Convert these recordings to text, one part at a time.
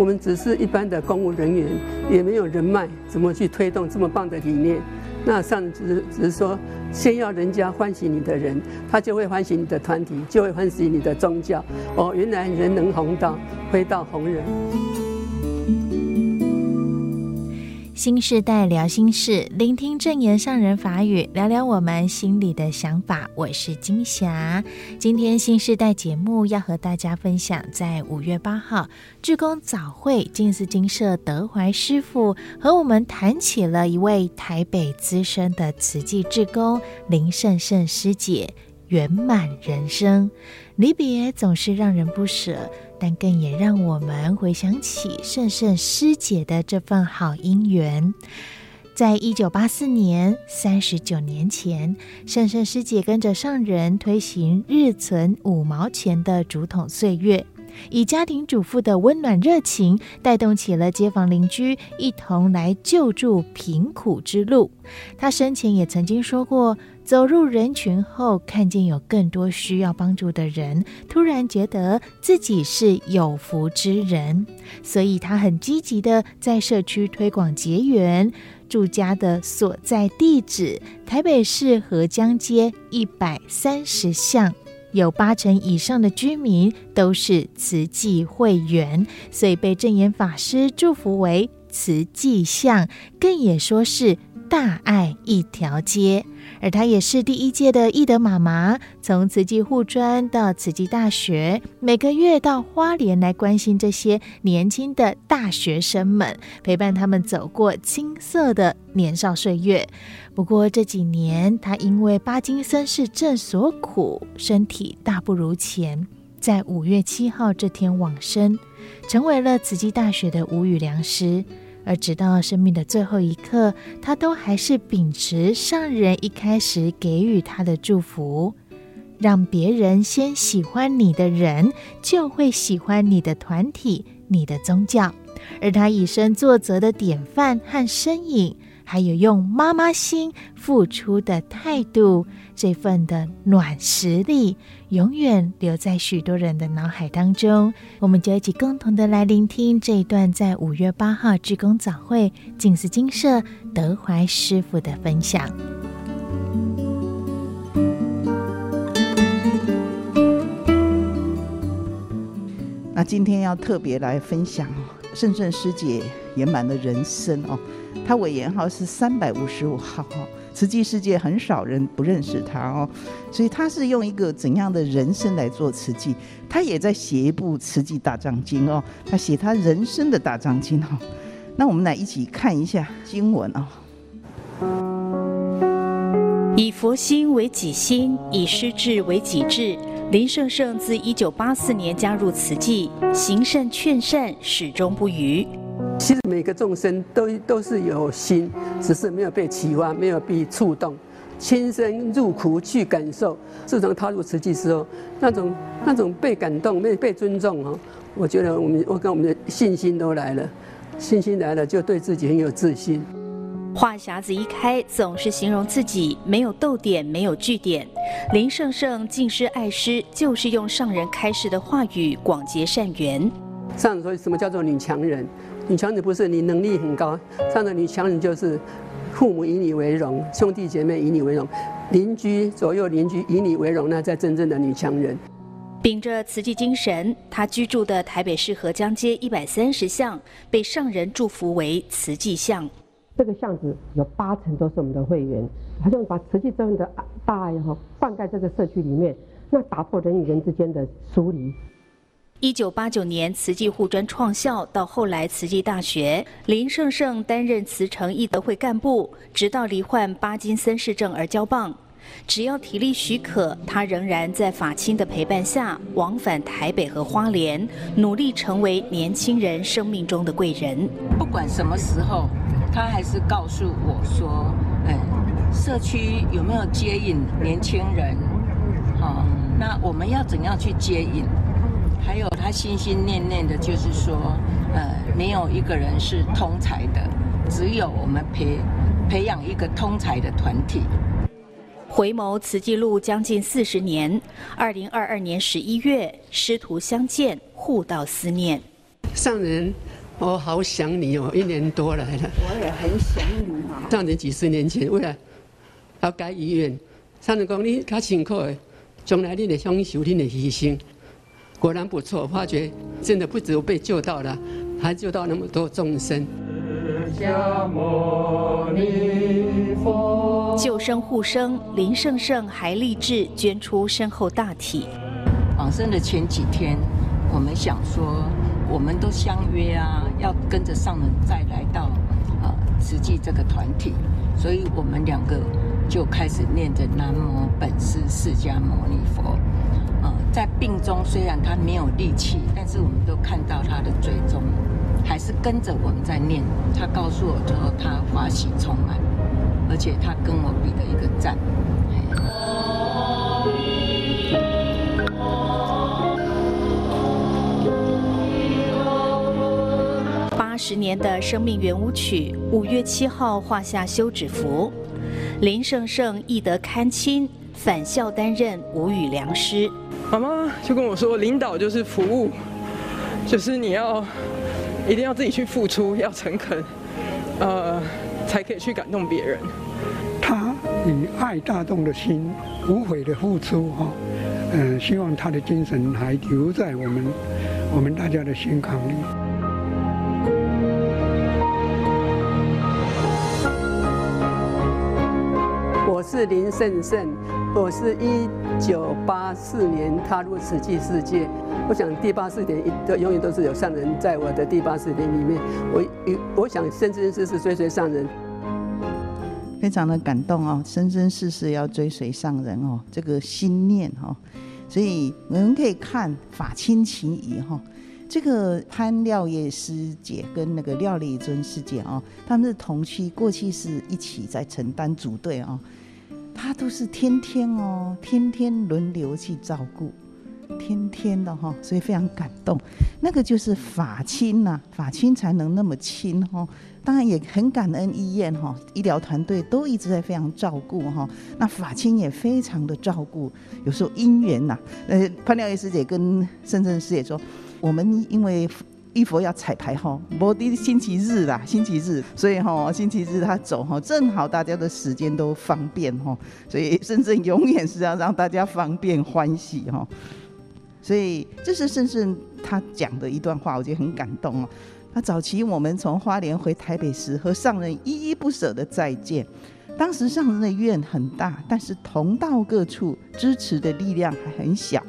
我们只是一般的公务人员，也没有人脉，怎么去推动这么棒的理念？那上只是只是说，先要人家欢喜你的人，他就会欢喜你的团体，就会欢喜你的宗教。哦，原来人能弘道，非道弘人。新世代聊心事，聆听证言上人法语，聊聊我们心里的想法。我是金霞。今天新世代节目要和大家分享，在五月八号志工早会，静思精舍德怀师傅和我们谈起了一位台北资深的慈济志工林胜胜师姐圆满人生。离别总是让人不舍。但更也让我们回想起圣圣师姐的这份好姻缘。在一九八四年，三十九年前，圣圣师姐跟着上人推行日存五毛钱的竹筒岁月，以家庭主妇的温暖热情，带动起了街坊邻居一同来救助贫苦之路。她生前也曾经说过。走入人群后，看见有更多需要帮助的人，突然觉得自己是有福之人，所以他很积极的在社区推广结缘。住家的所在地址：台北市河江街一百三十巷，有八成以上的居民都是慈济会员，所以被证严法师祝福为慈济巷，更也说是大爱一条街。而她也是第一届的义德妈妈，从慈济护专到慈济大学，每个月到花莲来关心这些年轻的大学生们，陪伴他们走过青涩的年少岁月。不过这几年，她因为巴金森氏症所苦，身体大不如前，在五月七号这天往生，成为了慈济大学的无语良师。而直到生命的最后一刻，他都还是秉持上人一开始给予他的祝福：让别人先喜欢你的人，就会喜欢你的团体、你的宗教。而他以身作则的典范和身影。还有用妈妈心付出的态度，这份的暖实力，永远留在许多人的脑海当中。我们就一起共同的来聆听这一段，在五月八号志工早会静思精舍德怀师傅的分享。那今天要特别来分享圣圣师姐圆满的人生哦。他委员号是三百五十五号哈，慈济世界很少人不认识他哦，所以他是用一个怎样的人生来做慈济？他也在写一部《慈济大藏经》哦，他写他人生的大藏经哈。那我们来一起看一下经文啊。以佛心为己心，以师志为己志。林胜胜自一九八四年加入慈济，行善劝善，始终不渝。其实每个众生都都是有心，只是没有被启发，没有被触动，亲身入苦去感受。自从踏入慈济之后，那种那种被感动、被被尊重哦，我觉得我们我跟我们的信心都来了，信心来了就对自己很有自信。话匣子一开，总是形容自己没有逗点，没有句点。林胜胜敬师爱师，就是用上人开示的话语广结善缘。上人说什么叫做女强人？女强人不是你能力很高，这样的女强人就是父母以你为荣，兄弟姐妹以你为荣，邻居左右邻居以你为荣，那才真正的女强人。秉着慈济精神，她居住的台北市河江街一百三十巷被上人祝福为慈济巷。这个巷子有八成都是我们的会员，好像把慈济这样的大爱哈灌溉这个社区里面，那打破人与人之间的疏离。一九八九年，慈济护专创校，到后来慈济大学，林胜胜担任慈诚义德会干部，直到罹患巴金森氏症而交棒。只要体力许可，他仍然在法亲的陪伴下，往返台北和花莲，努力成为年轻人生命中的贵人。不管什么时候，他还是告诉我说：“嗯，社区有没有接引年轻人？好，那我们要怎样去接引？”还有他心心念念的，就是说，呃，没有一个人是通才的，只有我们培培养一个通才的团体。回眸慈济路将近四十年，二零二二年十一月，师徒相见，互道思念。上人我好想你哦，一年多来了。我也很想你啊。上人几十年前为了要盖医院，上人讲你较辛苦的，将来你得享受你的牺牲。果然不错，发觉真的不只有被救到了，还救到那么多众生。救生护生林胜胜还立志捐出身后大体。往生的前几天，我们想说，我们都相约啊，要跟着上人再来到呃慈济这个团体，所以我们两个就开始念着南无本师释迦牟尼佛。呃，在病中虽然他没有力气，但是我们都看到他的追踪，还是跟着我们在念。他告诉我说他欢喜充满，而且他跟我比了一个赞。八十年的生命圆舞曲，五月七号画下休止符。林胜胜毅德堪亲，返校担任舞语良师。妈妈就跟我说，领导就是服务，就是你要一定要自己去付出，要诚恳，呃，才可以去感动别人。他以爱大众的心，无悔的付出哈，嗯、呃，希望他的精神还留在我们我们大家的心坎里。我是林胜胜，我是一九八四年踏入慈济世界。我想第八四年都永远都是有上人在我的第八四年里面。我我想生生世世追随上人，非常的感动哦，生生世世要追随上人哦，这个心念哦。所以我们可以看法亲情谊哈，这个潘廖叶师姐跟那个廖丽尊师姐哦，他们是同期，过去是一起在承担组队哦。他都是天天哦，天天轮流去照顾，天天的哈，所以非常感动。那个就是法亲呐，法亲才能那么亲哈。当然也很感恩医院哈，医疗团队都一直在非常照顾哈。那法亲也非常的照顾，有时候姻缘呐，呃，潘廖叶师姐跟深圳师姐说，我们因为。一佛要彩排哈，摩的星期日啦，星期日，所以哈，星期日他走哈，正好大家的时间都方便哈，所以胜胜永远是要让大家方便欢喜哈，所以这是胜胜他讲的一段话，我觉得很感动哦。那早期我们从花莲回台北时，和上人依依不舍的再见，当时上人的愿很大，但是同道各处支持的力量还很小。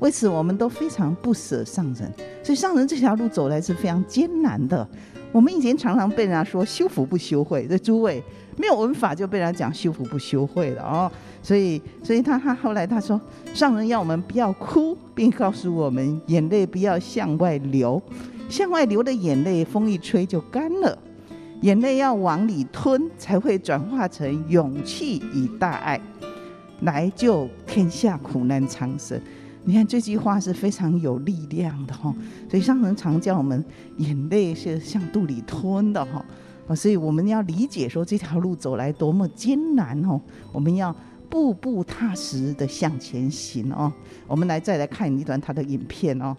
为此，我们都非常不舍上人，所以上人这条路走来是非常艰难的。我们以前常常被人家说修福不修慧，这诸位没有闻法就被人家讲修福不修慧了哦。所以，所以他他后来他说，上人要我们不要哭，并告诉我们眼泪不要向外流，向外流的眼泪风一吹就干了，眼泪要往里吞，才会转化成勇气与大爱，来救天下苦难苍生。你看这句话是非常有力量的哈，所以上人常叫我们眼泪是向肚里吞的哈，啊，所以我们要理解说这条路走来多么艰难哦，我们要步步踏实的向前行哦。我们来再来看一段他的影片哦。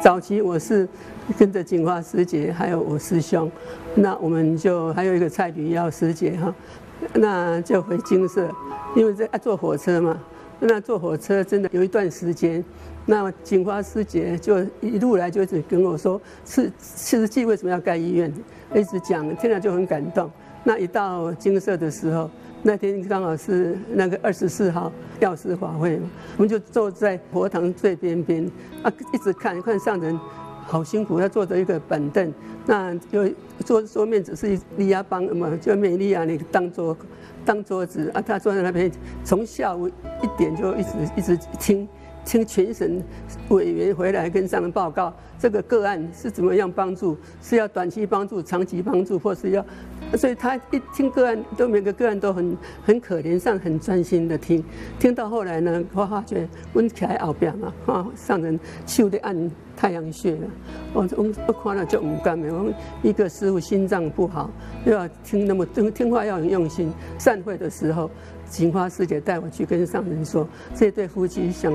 早期我是跟着净华师姐还有我师兄，那我们就还有一个蔡吕耀师姐哈，那就回金色。因为在坐火车嘛，那坐火车真的有一段时间，那警花师姐就一路来就一直跟我说，是慈济为什么要盖医院，一直讲，听了就很感动。那一到金色的时候，那天刚好是那个二十四号药师法会嘛，我们就坐在佛堂最边边啊，一直看看上人好辛苦，要坐着一个板凳，那就桌桌面只是立亚帮嘛，就美利亚那个当桌。当桌子啊，他坐在那边，从下午一点就一直一直听，听全省委员回来跟上的报告这个个案是怎么样帮助，是要短期帮助、长期帮助，或是要。所以他一听个案，都每个个案都很很可怜，上很专心的听，听到后来呢，我发觉温起来后边嘛，啊，上人手的按太阳穴了，我我我看了就唔甘的，我一个师傅心脏不好，又要听那么听听话要很用心，散会的时候锦花师姐带我去跟上人说，这对夫妻想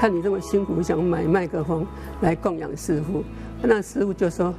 看你这么辛苦，想买麦克风来供养师傅。那师傅就说。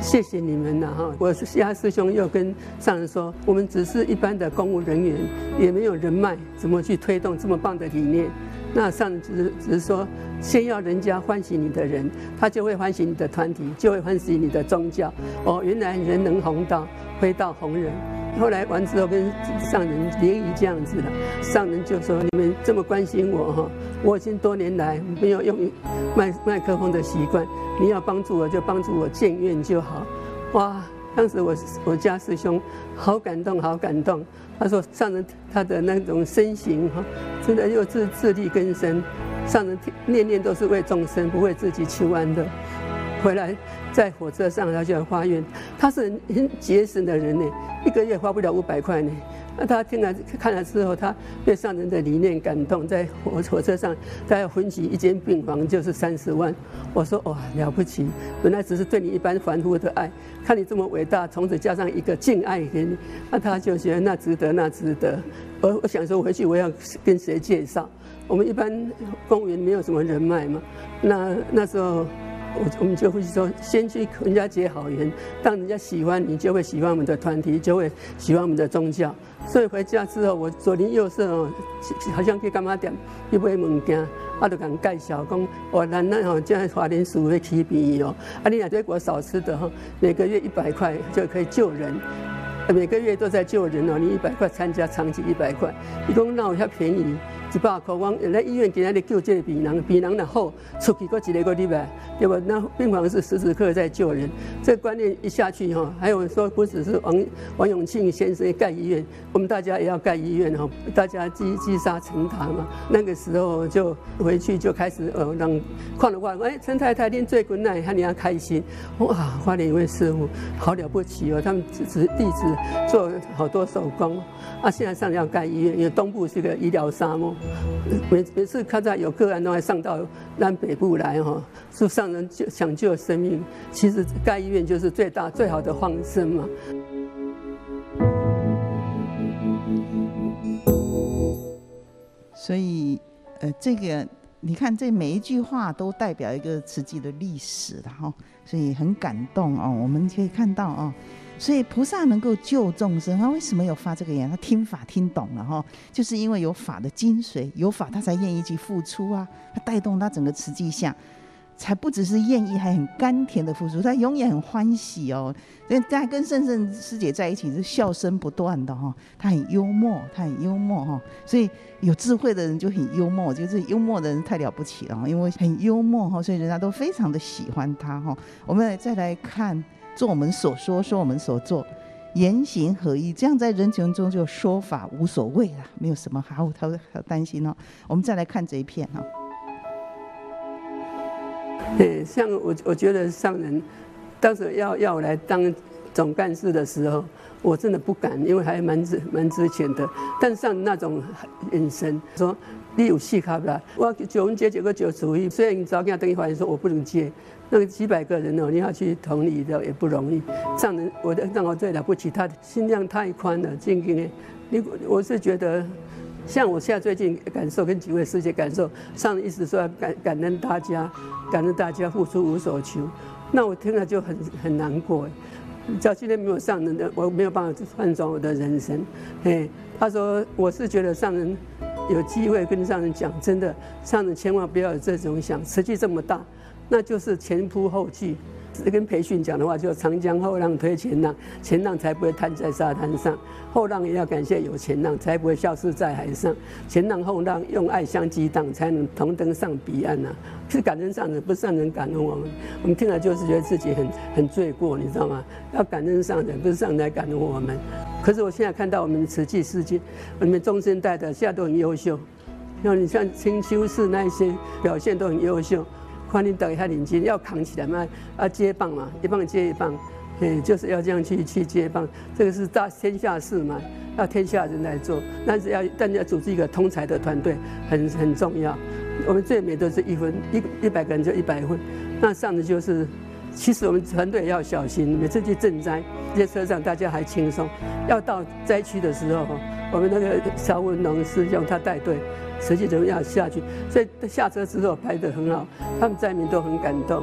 谢谢你们呐哈！我是其他师兄又跟上人说，我们只是一般的公务人员，也没有人脉，怎么去推动这么棒的理念？那上人只是只是说，先要人家欢喜你的人，他就会欢喜你的团体，就会欢喜你的宗教。哦，原来人能弘道，非道弘人。后来完之后跟上人联谊这样子的，上人就说：你们这么关心我哈，我已经多年来没有用麦麦克风的习惯。你要帮助我，就帮助我，见愿就好。哇！当时我我家师兄好感动，好感动。他说上人他的那种身形哈，真的又自自力更生，上人念念都是为众生，不为自己求安的。回来在火车上他就要发愿，他是很节省的人呢，一个月花不了五百块呢。那他听了看了之后，他被上人的理念感动，在火火车上，他要分起一间病房就是三十万。我说哇了不起，本来只是对你一般凡夫的爱，看你这么伟大，从此加上一个敬爱给你，那他就觉得那值得，那值得。我我想说回去我要跟谁介绍？我们一般公务员没有什么人脉嘛，那那时候。我我们就会说，先去人家结好缘，当人家喜欢你，就会喜欢我们的团体，就会喜欢我们的宗教。所以回家之后，我左邻右舍哦，好像去柑仔店去买物件，啊，就跟介绍讲，我咱那吼，现在花莲市会起便宜哦，啊，你若对我少吃的哈，每个月一百块就可以救人，每个月都在救人哦，你一百块参加长期一百块，你讲那我较便宜。一百块，我来医院今天来救这个病人，病人然后出去过一个个礼拜，对吧？那病房是时时刻刻在救人，这个观念一下去哈，还有说不只是王王永庆先生盖医院，我们大家也要盖医院哈，大家积积沙成塔嘛。那个时候就回去就开始呃让看了话，哎，陈太太您最困难，看你要开心，哇，花莲一位师傅好了不起哦，他们只是弟子做好多手工，啊，现在上要盖医院，因为东部是个医疗沙漠。每每次看到有个案都还上到南北部来哈，是上人救抢救生命，其实盖医院就是最大最好的放生嘛。所以，呃，这个你看，这每一句话都代表一个慈济的历史的哈，所以很感动哦。我们可以看到哦。所以菩萨能够救众生，他为什么有发这个愿？他听法听懂了哈，就是因为有法的精髓，有法他才愿意去付出啊，他带动他整个慈济下，才不只是愿意，还很甘甜的付出，他永远很欢喜哦。在跟圣圣师姐在一起是笑声不断的哈，他很幽默，他很幽默哈，所以有智慧的人就很幽默，就是幽默的人太了不起了，因为很幽默哈，所以人家都非常的喜欢他哈。我们来再来看。做我们所说，说我们所做，言行合一，这样在人群中就说法无所谓了，没有什么好他好担心哦。我们再来看这一片哈。对，像我我觉得上人当时要要我来当总干事的时候，我真的不敢，因为还蛮值蛮值钱的。但上那种眼神说。你有戏卡不啦？我九文接几个九主意，虽然你早跟他等于发言说我不能接，那个几百个人哦，你要去同理的也不容易。上人，我的让我最了不起，他的心量太宽了，静静的。你我是觉得，像我现在最近感受跟几位师姐感受，上人一直说要感感恩大家，感恩大家付出无所求，那我听了就很很难过。只要今天没有上人的，我没有办法翻转我的人生。哎，他说我是觉得上人。有机会跟上人讲，真的，上人千万不要有这种想，实际这么大，那就是前仆后继。跟培训讲的话，就长江后浪推前浪，前浪才不会瘫在沙滩上，后浪也要感谢有前浪，才不会消失在海上。前浪后浪用爱相激荡，才能同登上彼岸呐、是感恩上人，不是上人感恩我们。我们听了就是觉得自己很很罪过，你知道吗？要感恩上人，不是上人来感恩我们。可是我现在看到我们的慈济世界，我们中生代的现在都很优秀，像你像清修寺那一些表现都很优秀，欢迎大家领巾，要扛起来嘛，要接棒嘛，一棒接一棒，哎，就是要这样去去接棒，这个是大天下事嘛，要天下人来做，但是要但是要组织一个通才的团队，很很重要。我们最美都是一分一一百个人就一百分，那上的就是。其实我们团队要小心，每次去赈灾，这些车上大家还轻松。要到灾区的时候，我们那个萧文龙师兄他带队，实际怎么样下去，所以下车之后拍得很好，他们灾民都很感动。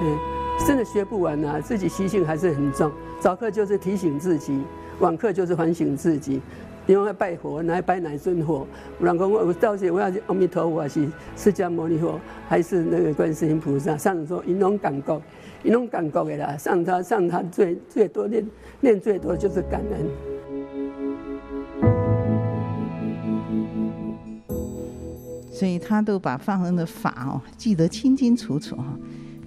嗯，真的学不完啊，自己习性还是很重。早课就是提醒自己，晚课就是反省自己。因为拜佛，来拜哪尊佛？有人讲我到时我要阿弥陀佛，还是释迦牟尼佛，还是那个观世音菩萨？上人说，因拢感觉，因拢感觉的啦。上他上他最最多念念最多就是感恩。所以他都把放生的法哦记得清清楚楚哈。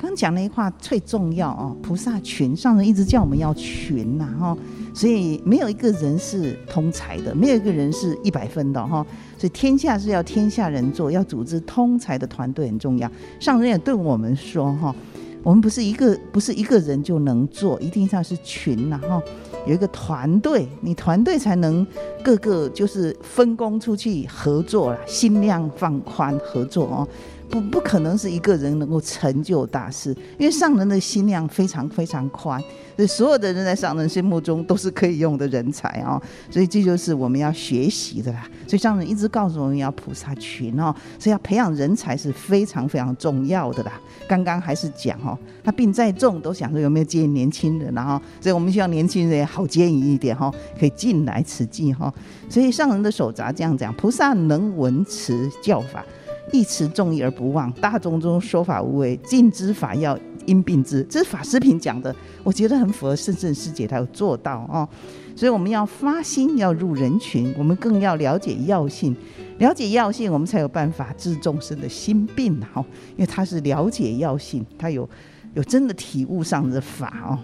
刚讲了一话最重要哦，菩萨群，上人一直叫我们要群呐哈，所以没有一个人是通才的，没有一个人是一百分的哈，所以天下是要天下人做，要组织通才的团队很重要。上人也对我们说哈，我们不是一个不是一个人就能做，一定要是群呐哈，有一个团队，你团队才能各个就是分工出去合作了，心量放宽合作哦。不不可能是一个人能够成就大事，因为上人的心量非常非常宽，所以所有的人在上人心目中都是可以用的人才哦，所以这就是我们要学习的啦。所以上人一直告诉我们要菩萨群哦，所以要培养人才是非常非常重要的啦。刚刚还是讲哦，他病再重都想说有没有接引年轻人，然后所以我们希望年轻人也好接引一点哈，可以进来慈济哈。所以上人的手札这样讲，菩萨能闻持教法。一持众义而不忘，大众中说法无为，尽知法要因病知。这是法师品讲的，我觉得很符合圣圣师姐，她有做到哦。所以我们要发心，要入人群，我们更要了解药性，了解药性，我们才有办法治众生的心病哈。因为他是了解药性，他有有真的体悟上的法哦。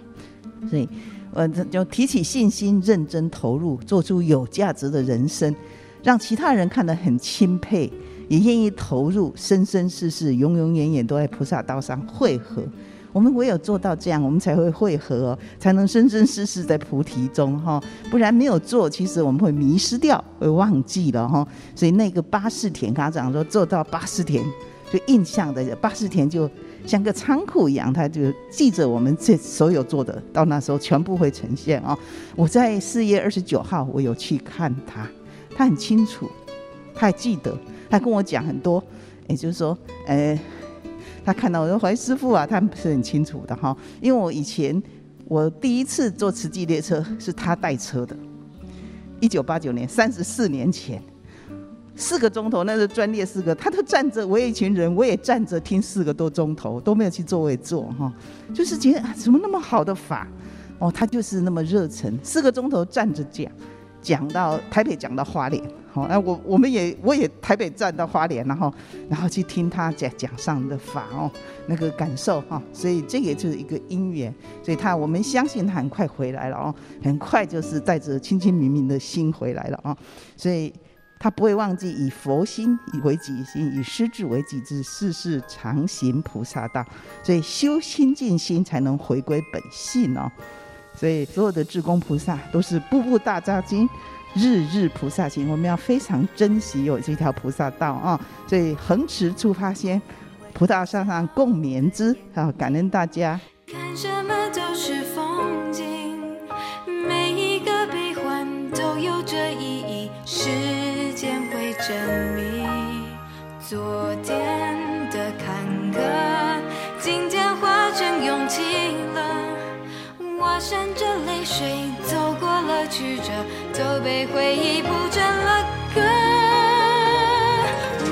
所以，呃，就提起信心，认真投入，做出有价值的人生，让其他人看得很钦佩。也愿意投入，生生世世、永永远远都在菩萨道上汇合。我们唯有做到这样，我们才会汇合哦，才能生生世世在菩提中哈。不然没有做，其实我们会迷失掉，会忘记了哈。所以那个八士田，他讲说做到八士田，就印象的八士田就像个仓库一样，他就记着我们这所有做的，到那时候全部会呈现啊。我在四月二十九号，我有去看他，他很清楚，他还记得。他跟我讲很多，也就是说，呃，他看到我说怀师傅啊，他不是很清楚的哈。因为我以前我第一次坐慈济列车是他带车的，一九八九年，三十四年前，四个钟头，那是专列四个，他都站着，我一群人，我也站着听四个多钟头，都没有去座位坐哈，就是觉得怎么那么好的法哦，他就是那么热忱，四个钟头站着讲。讲到台北，讲到花莲，好，那我我们也我也台北站到花莲，然后然后去听他讲讲上的法哦，那个感受哈，所以这也就是一个因缘，所以他我们相信他很快回来了哦，很快就是带着清清明明的心回来了啊，所以他不会忘记以佛心以为己心，以师智为己志，世世常行菩萨道，所以修心净心才能回归本性哦。所以所有的智工菩萨都是步步大扎经，日日菩萨行。我们要非常珍惜有这条菩萨道啊！所以恒持出发心，菩萨上上共勉之。好，感恩大家。都被回忆谱成了歌。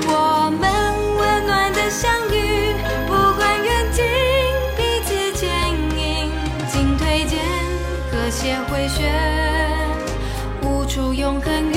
我们温暖的相遇，不管远近，彼此牵引，进退间和谐回旋，无处永恒。